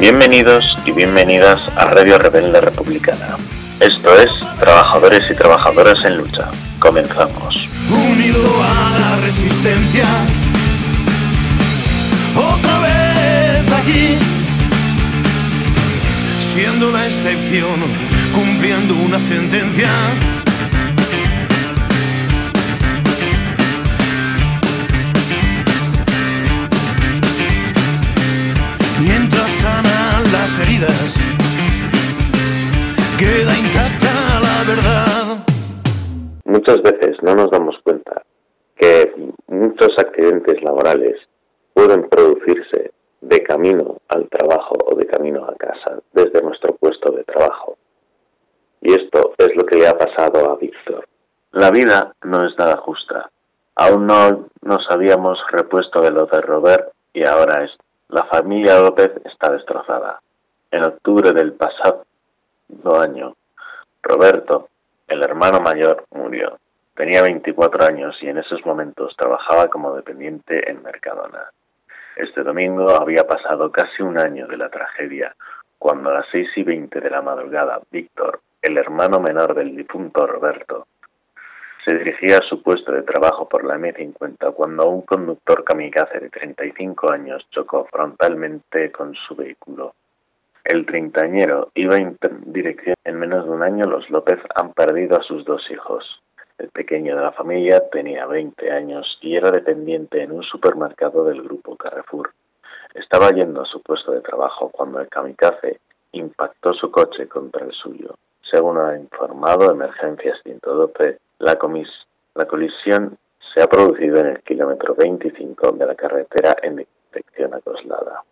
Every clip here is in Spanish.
Bienvenidos y bienvenidas a Radio Rebelde Republicana. Esto es Trabajadores y Trabajadoras en Lucha. Comenzamos. Unido a la resistencia, otra vez aquí, siendo la excepción, cumpliendo una sentencia. Las heridas, queda intacta la verdad. Muchas veces no nos damos cuenta que muchos accidentes laborales pueden producirse de camino al trabajo o de camino a casa, desde nuestro puesto de trabajo. Y esto es lo que le ha pasado a Víctor. La vida no es nada justa. Aún no nos habíamos repuesto de lo de Robert y ahora es. La familia López está destrozada. En octubre del pasado año, Roberto, el hermano mayor, murió. Tenía 24 años y en esos momentos trabajaba como dependiente en Mercadona. Este domingo había pasado casi un año de la tragedia, cuando a las 6 y 20 de la madrugada, Víctor, el hermano menor del difunto Roberto, se dirigía a su puesto de trabajo por la M50 cuando un conductor kamikaze de 35 años chocó frontalmente con su vehículo. El treintañero iba en dirección. En menos de un año los López han perdido a sus dos hijos. El pequeño de la familia tenía 20 años y era dependiente en un supermercado del grupo Carrefour. Estaba yendo a su puesto de trabajo cuando el kamikaze impactó su coche contra el suyo. Según ha informado Emergencias 112, la, colisión se ha producido en el kilómetro 25 de la carretera en dirección a Coslada.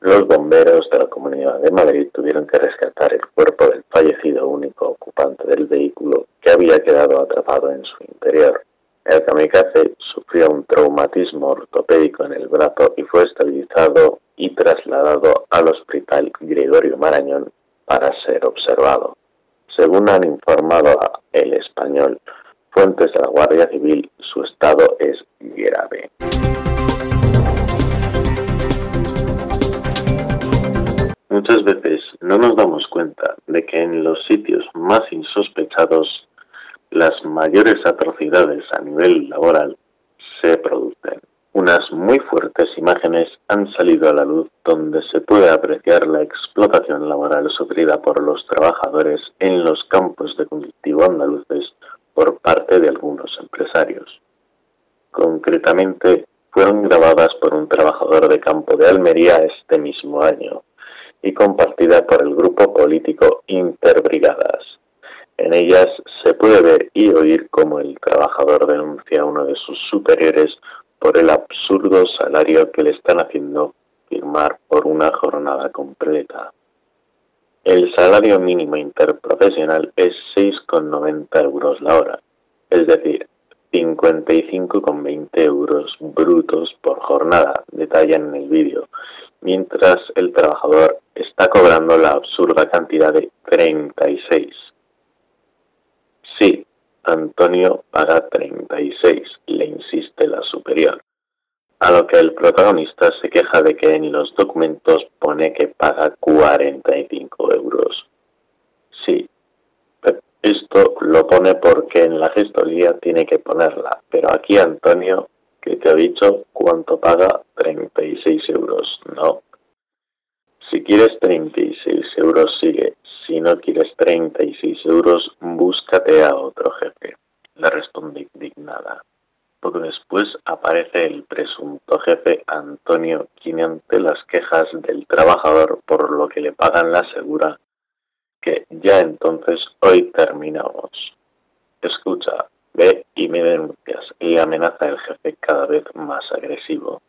Los bomberos de la Comunidad de Madrid tuvieron que rescatar el cuerpo del fallecido único ocupante del vehículo que había quedado atrapado en su interior. El kamikaze sufrió un traumatismo ortopédico en el brazo y fue estabilizado y trasladado al hospital Gregorio Marañón para ser observado. Según han informado El Español, fuentes de la Guardia Civil, su estado es grave. Muchas veces no nos damos cuenta de que en los sitios más insospechados las mayores atrocidades a nivel laboral se producen. Unas muy fuertes imágenes han salido a la luz donde se puede apreciar la explotación laboral sufrida por los trabajadores en los campos de cultivo andaluces por parte de algunos empresarios. Concretamente, fueron grabadas por un trabajador de campo de Almería este mismo año y compartida por el grupo político Interbrigadas. En ellas se puede ver y oír cómo el trabajador denuncia a uno de sus superiores por el absurdo salario que le están haciendo firmar por una jornada completa. El salario mínimo interprofesional es 6,90 euros la hora, es decir, 55,20 euros brutos por jornada, detallan en el vídeo, mientras el trabajador está cobrando la absurda cantidad de 36. Sí, Antonio paga 36, le insiste la superior. A lo que el protagonista se queja de que en los documentos pone que paga 45 euros. Sí, esto lo pone porque en la gestoría tiene que ponerla, pero aquí Antonio que te ha dicho cuánto paga 36 euros. No. Si quieres 36 euros, sigue. Si no quieres 36 euros, búscate a otro jefe. Le responde indignada. Poco después aparece el presunto jefe Antonio, quien ante las quejas del trabajador por lo que le pagan la asegura que ya entonces hoy terminamos. Escucha, Ve y me denuncias y amenaza el jefe cada vez más agresivo.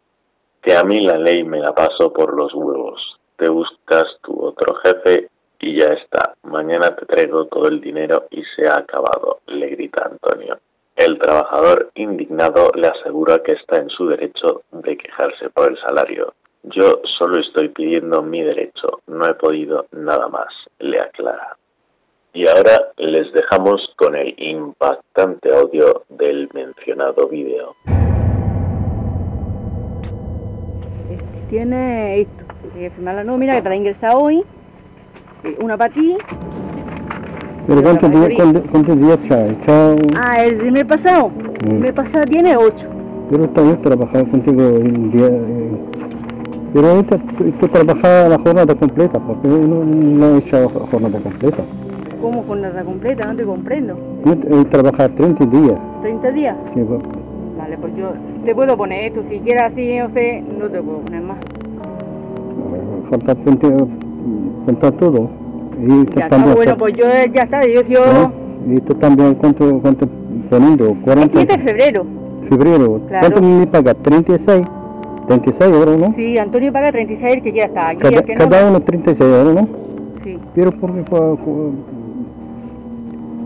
Que a mí la ley me la paso por los huevos. Te buscas tu otro jefe y ya está. Mañana te traigo todo el dinero y se ha acabado, le grita Antonio. El trabajador indignado le asegura que está en su derecho de quejarse por el salario. Yo solo estoy pidiendo mi derecho, no he podido nada más, le aclara. Y ahora les dejamos con el impactante audio del mencionado vídeo. Tiene esto, que firmar la nómina que te hoy, eh, una para ti. ¿Pero cuántos días, cuántos, cuántos días trae? Chao. Ah, el mes pasado. El Mm. mes pasado tiene ocho. Pero está bien trabajar contigo un día. eh, Pero ahorita tú, trabajas la jornada completa, porque no, no he hecho jornada completa. ¿Cómo jornada completa? No te comprendo. Yo he trabajado 30 días. ¿30 días? Sí, pues, Vale, pues yo te puedo poner esto. Si quieres así, no sé, no te puedo poner más. falta 20, eh, contar todo. Y Ya está, bueno, pues yo ya está. Yo, yo ¿no? Y tú también, ¿cuánto, cuánto poniendo? el 40 7 de febrero. febrero. Claro. ¿Cuánto me paga? 36. 36 euros, ¿no? Sí, Antonio paga 36 el que quiera estar aquí. Cada, el que no, cada uno 36 euros, ¿no? Sí. Pero porque fue, fue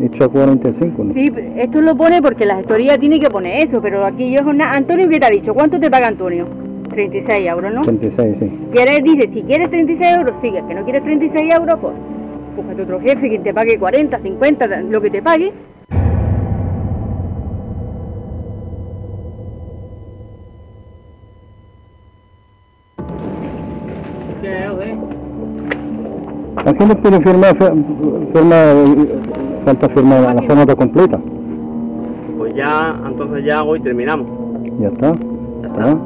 hecho a 45, ¿no? Sí, esto lo pone porque la gestoría tiene que poner eso, pero aquí yo es una... Antonio, ¿qué te ha dicho? ¿Cuánto te paga Antonio? 36 euros, ¿no? 36, sí. Quieres, dice, si quieres 36 euros, sigue. Que no quieres 36 euros, pues búscate otro jefe que te pague 40, 50, lo que te pague. Puede firmar, fe- firmar, eh, falta firmar la jornada completa. Pues ya, entonces ya hoy terminamos. Ya está. Ya está. ¿Ah?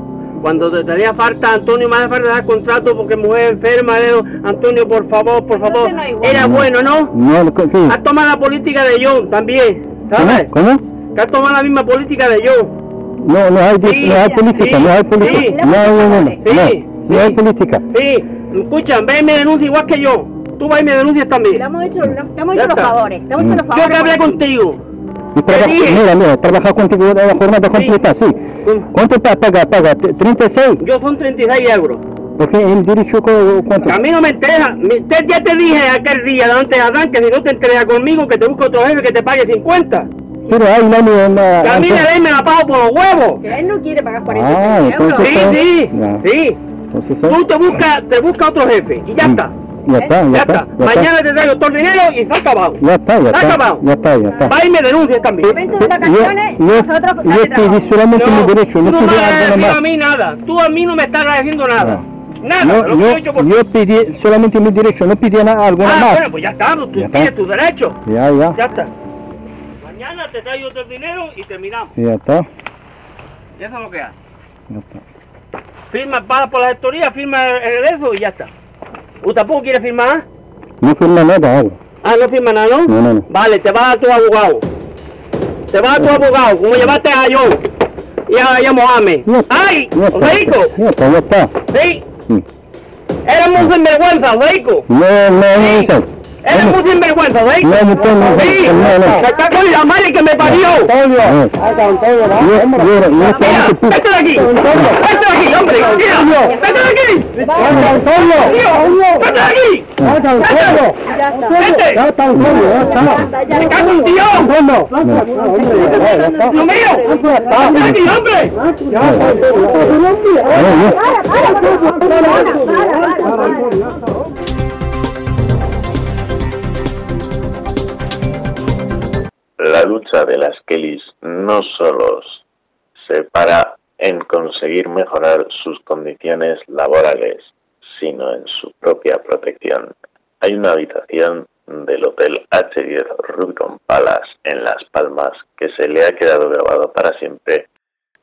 Cuando te daría falta, Antonio, me hace falta dar contrato porque mujer enferma, le Antonio, por favor, por favor. No. Era bueno, ¿no? No, lo que- sí. Has tomado la política de John también, ¿sabes? ¿Cómo? Que has tomado la misma política de John. No, no hay, Sí, no hay política, sí, no hay política. sí. No, no, no, no, Sí, no, no hay política. Sí, escucha, ve y me denuncia igual que yo. Tú vas y me denuncias también. hemos hecho, le hemos hecho los favores. Te hemos hecho los Yo favores. que hablé por ti. contigo. Mira, mira, trabaja contigo la jornada completa, sí. ¿Cuánto pa- paga? Paga T- 36. Yo son 36 euros. Porque el derecho, co- ¿cuánto? A mí no me interesa. Te- ya te dije aquel día delante de Adán que si no te entregas conmigo, que te busque otro jefe que te pague 50. Pero hay una... una Que a mí la ley me la pago por los huevos. Que él no quiere pagar Ah, 46 euros. entonces- Sí, sí, Ya. sí. Entonces, Tú te buscas te busca otro jefe y ya Mm. está. Ya está, ya, Ya está. está. ya Mañana te traigo todo el dinero y se ha acabado. Ya está, ya está. acabado. Ya está, ya está. Va y me denuncias también. De vacaciones, yo, nosotros trabajo. solamente mi derecho, no tú no me has agradecido a mí nada. Tú a mí no me estás agradeciendo nada. Nada, Yo, lo que yo, he hecho por ti. yo pedí solamente mi derecho, no pedí nada, algo Ah, más. bueno, pues ya está, tú Ya está. tienes tus derechos. Ya, ya, Ya está. Mañana te traigo todo el dinero y terminamos. ya está, Y eso es lo que haces. ya está. Firma, pasa por la gestoría, firma el regreso y ya está. ¿Tú tampoco quieres firmar? No firma nada, hago. Ah, no firma nada, ¿no? No, no, no. Vale, te vas a tu abogado. Te vas a tu abogado, como llevaste a John y a, y a Mohamed. ¡Ay! está, ¡Rico! Ya está. ¡Sí! Sí. Muy sinvergüenza, Rico. No, no, no, Sí. Eres muy sinvergüenza, Rico. No, no, Sí, está con la madre que me parió. Yo Mira, pido- vete de aquí. Vete de aquí, hombre. Mira, vete de aquí. Tío, vete de aquí. Ya está. Vete. Ya está, Antonio, ya está. Me cago en Dios. No. ¡Lo mío! ¡Vete de aquí, hombre! La lucha de las Kellys no solo se para en conseguir mejorar sus condiciones laborales, sino en su propia protección. Hay una habitación del Hotel H10 Rubicon Palace en Las Palmas que se le ha quedado grabado para siempre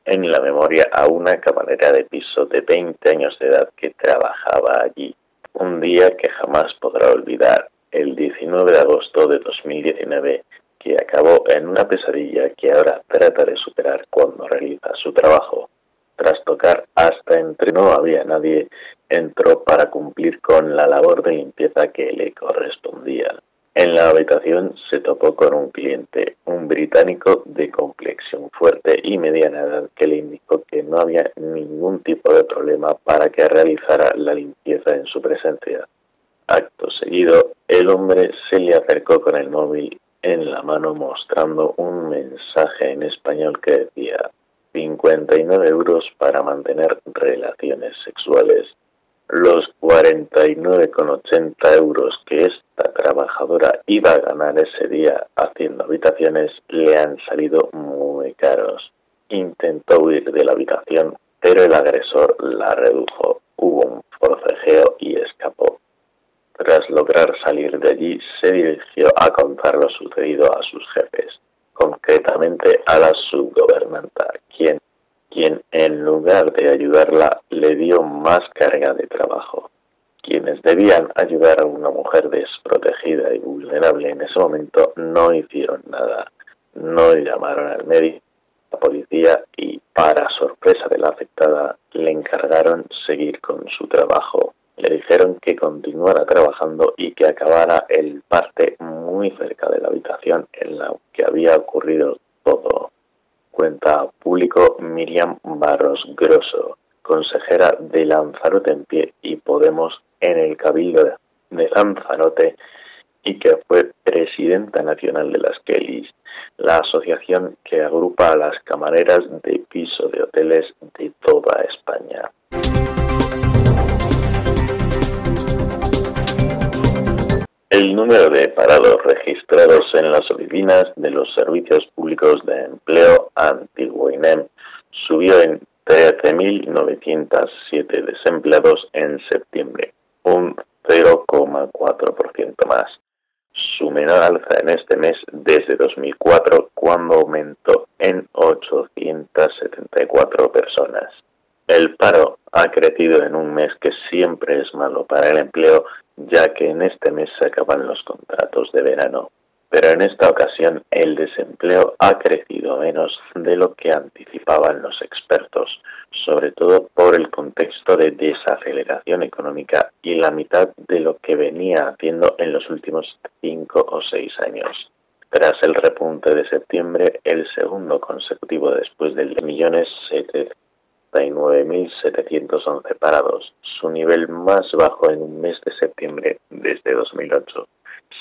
en la memoria a una camarera de piso de 20 años de edad que trabajaba allí. Un día que jamás podrá olvidar, el 19 de agosto de 2019, que acabó en una pesadilla que ahora trata de superar cuando realiza su trabajo. Tras tocar hasta entre no había nadie, entró para cumplir con la labor de limpieza que le correspondía. En la habitación se topó con un cliente, un británico de complexión fuerte y mediana edad, que le indicó que no había ningún tipo de problema para que realizara la limpieza en su presencia. Acto seguido, el hombre se le acercó con el móvil en la mano mostrando un mensaje en español que decía 59 euros para mantener relaciones sexuales. Los 49,80 euros que esta trabajadora iba a ganar ese día haciendo habitaciones le han salido muy caros. Intentó huir de la habitación, pero el agresor la redujo. Hubo un forcejeo y escapó. Tras lograr salir de allí, se dirigió a contar lo sucedido a sus jefes, concretamente a la subgobernanta, quien, quien en lugar de ayudarla le dio más carga de trabajo. Quienes debían ayudar a una mujer desprotegida y vulnerable en ese momento no hicieron nada, no llamaron al médico, la policía y, para sorpresa de la afectada, le encargaron seguir con su trabajo le dijeron que continuara trabajando El número de parados registrados en las oficinas de los servicios públicos de empleo antiguo INEM subió en 13.907 desempleados en septiembre, un 0,4% más. Su menor alza en este mes desde 2004, cuando aumentó en 874 personas. El paro ha crecido en un mes que siempre es malo para el empleo ya que en este mes se acaban los contratos de verano. Pero en esta ocasión el desempleo ha crecido menos de lo que anticipaban los expertos, sobre todo por el contexto de desaceleración económica y la mitad de lo que venía haciendo en los últimos cinco o seis años. Tras el repunte de septiembre, el segundo consecutivo después del de millones 9.711 parados, su nivel más bajo en un mes de septiembre desde 2008,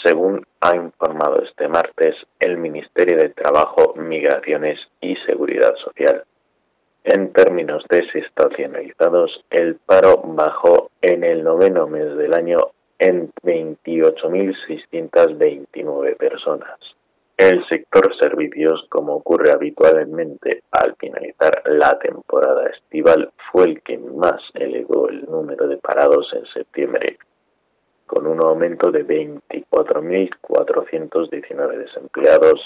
según ha informado este martes el Ministerio de Trabajo, Migraciones y Seguridad Social. En términos desestacionalizados, el paro bajó en el noveno mes del año en 28.629 personas. El sector servicios, como ocurre habitualmente al finalizar la temporada estival, fue el que más elevó el número de parados en septiembre, con un aumento de 24.419 desempleados,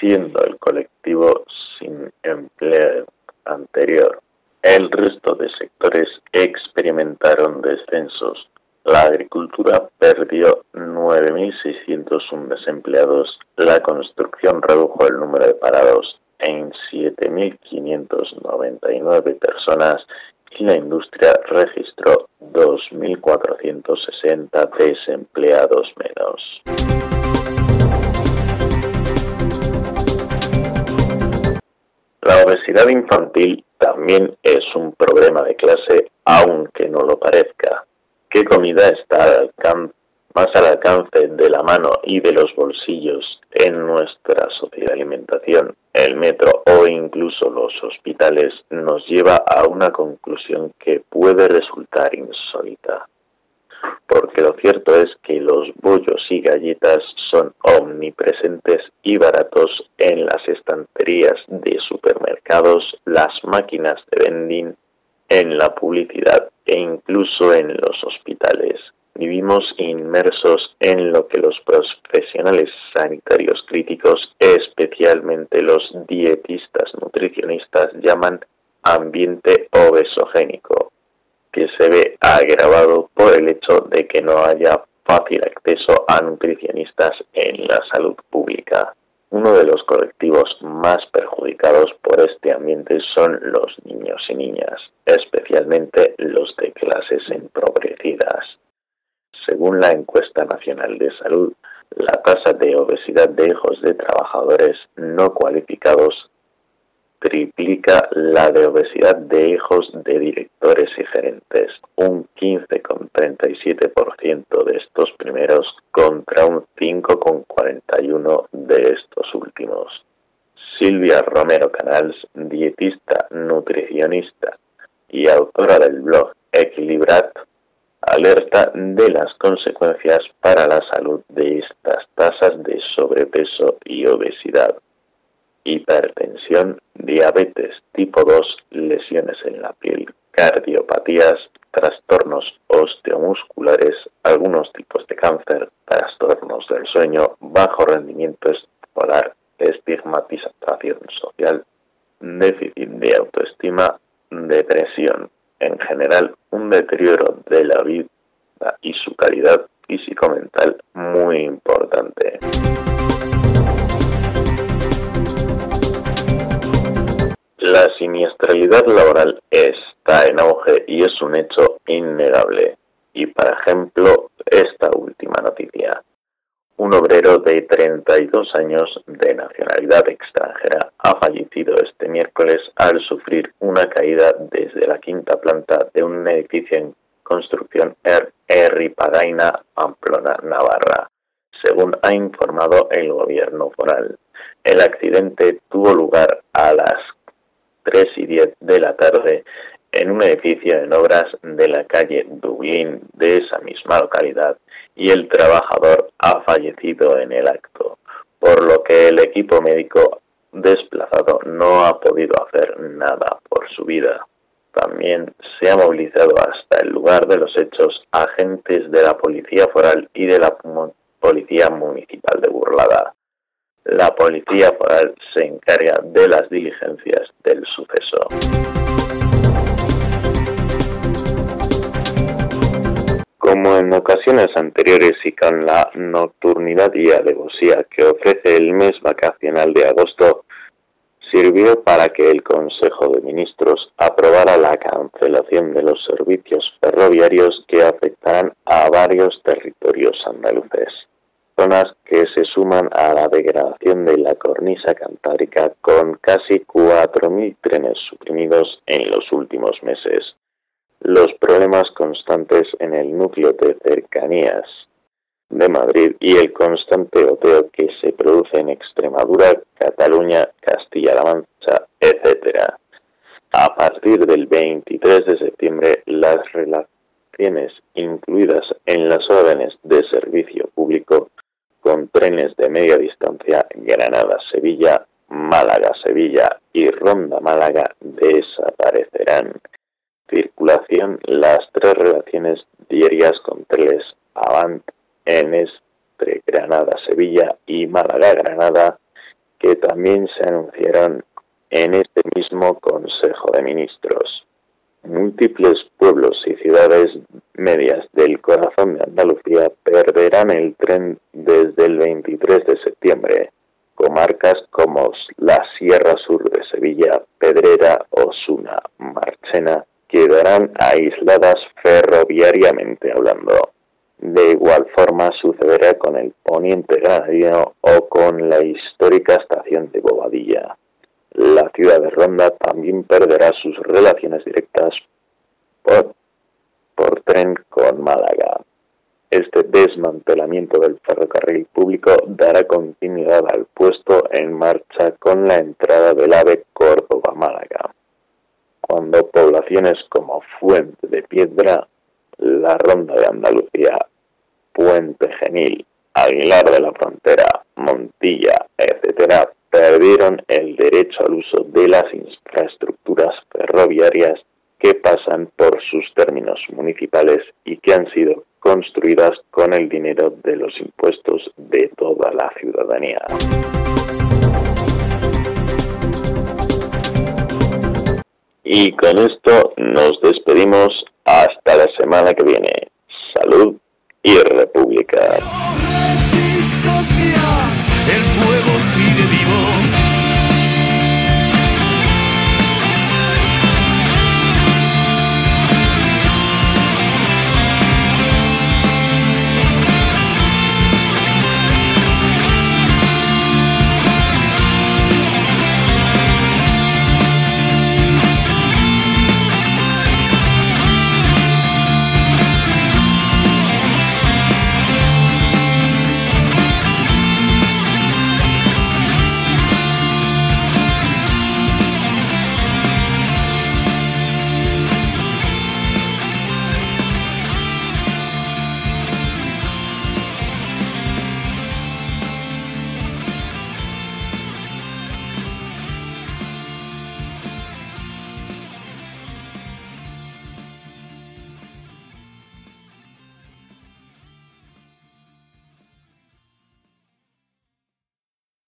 siendo el colectivo sin empleo anterior. El resto de sectores experimentaron descensos. La agricultura perdió 9.601 desempleados la construcción redujo el número de parados en 7.599 personas y la industria registró 2.460 desempleados menos. La obesidad infantil también es un problema de clase, aunque no lo parezca. ¿Qué comida está más al alcance de la mano y de los bolsillos en nuestra sociedad de alimentación, el metro o incluso los hospitales nos lleva a una conclusión que puede resultar insólita. Porque lo cierto es que los bollos y galletas son omnipresentes y baratos en las estanterías de supermercados, las máquinas de vending, en la publicidad e incluso en los hospitales vivimos inmersos en lo que los profesionales sanitarios críticos, especialmente los dietistas nutricionistas, llaman ambiente obesogénico, que se ve agravado por el hecho de que no haya fácil acceso a nutricionistas en la salud pública. Uno de los colectivos más perjudicados por este ambiente son los niños y niñas, especialmente los de clases empobrecidas. Según la encuesta nacional de salud, la tasa de obesidad de hijos de trabajadores no cualificados triplica la de obesidad de hijos de directores y gerentes, un 15,37% de estos primeros contra un 5,41% Silvia Romero Canals, dietista, nutricionista y autora del blog Equilibrat, alerta de las consecuencias para la salud de estas tasas de sobrepeso y obesidad, hipertensión, diabetes tipo 2, lesiones en la piel, cardiopatías, trastornos osteomusculares, algunos tipos de cáncer, trastornos del sueño, bajo rendimiento escolar, estigmatización social, déficit de autoestima, depresión, en general un deterioro Un obrero de 32 años de nacionalidad extranjera ha fallecido este miércoles al sufrir una caída desde la quinta planta de un edificio en construcción en Pagaina, Pamplona, Navarra, según ha informado el gobierno foral. El accidente tuvo lugar a las 3 y 10 de la tarde en un edificio en obras de la calle Dublín de esa misma localidad y el trabajador ha fallecido en el acto, por lo que el equipo médico desplazado no ha podido hacer nada por su vida. También se ha movilizado hasta el lugar de los hechos agentes de la Policía Foral y de la Policía Municipal de Burlada. La Policía Foral se encarga de las diligencias del suceso. Como en ocasiones anteriores y con la nocturnidad y alevosía que ofrece el mes vacacional de agosto, sirvió para que el Consejo de Ministros aprobara la cancelación de los servicios ferroviarios que afectarán a varios territorios andaluces, zonas que se suman a la degradación de la cornisa cantábrica con casi 4.000 trenes suprimidos en los últimos meses los problemas constantes en el núcleo de cercanías de Madrid y el constante goteo que se produce en Extremadura, Cataluña, Castilla-La Mancha, etc. A partir del 23 de septiembre, las relaciones incluidas en las órdenes de servicio público con trenes de media distancia Granada-Sevilla, Málaga-Sevilla y Ronda-Málaga desaparecerán circulación las tres relaciones diarias con trenes Avant en Granada, Sevilla y Málaga, Granada, que también se anunciaron en este mismo Consejo de Ministros. Múltiples pueblos y ciudades medias del corazón de Andalucía perderán el tren desde el 23 de septiembre. Comarcas como la Sierra Sur de Sevilla, Pedrera, Osuna, Marchena, quedarán aisladas ferroviariamente hablando. De igual forma sucederá con el poniente granadino o con la histórica estación de Bobadilla. La ciudad de También perderá sus relaciones directas por, por tren con Málaga. Este desmantelamiento del ferrocarril público dará continuidad al puesto en marcha con la entrada del AVE Córdoba-Málaga cuando poblaciones como Fuente de Piedra, La Ronda de Andalucía, Puente Genil, Aguilar de la Frontera, Montilla, etc., perdieron el derecho al uso de las infraestructuras ferroviarias que pasan por sus términos municipales y que han sido construidas con el dinero de los impuestos de toda la ciudadanía. Y con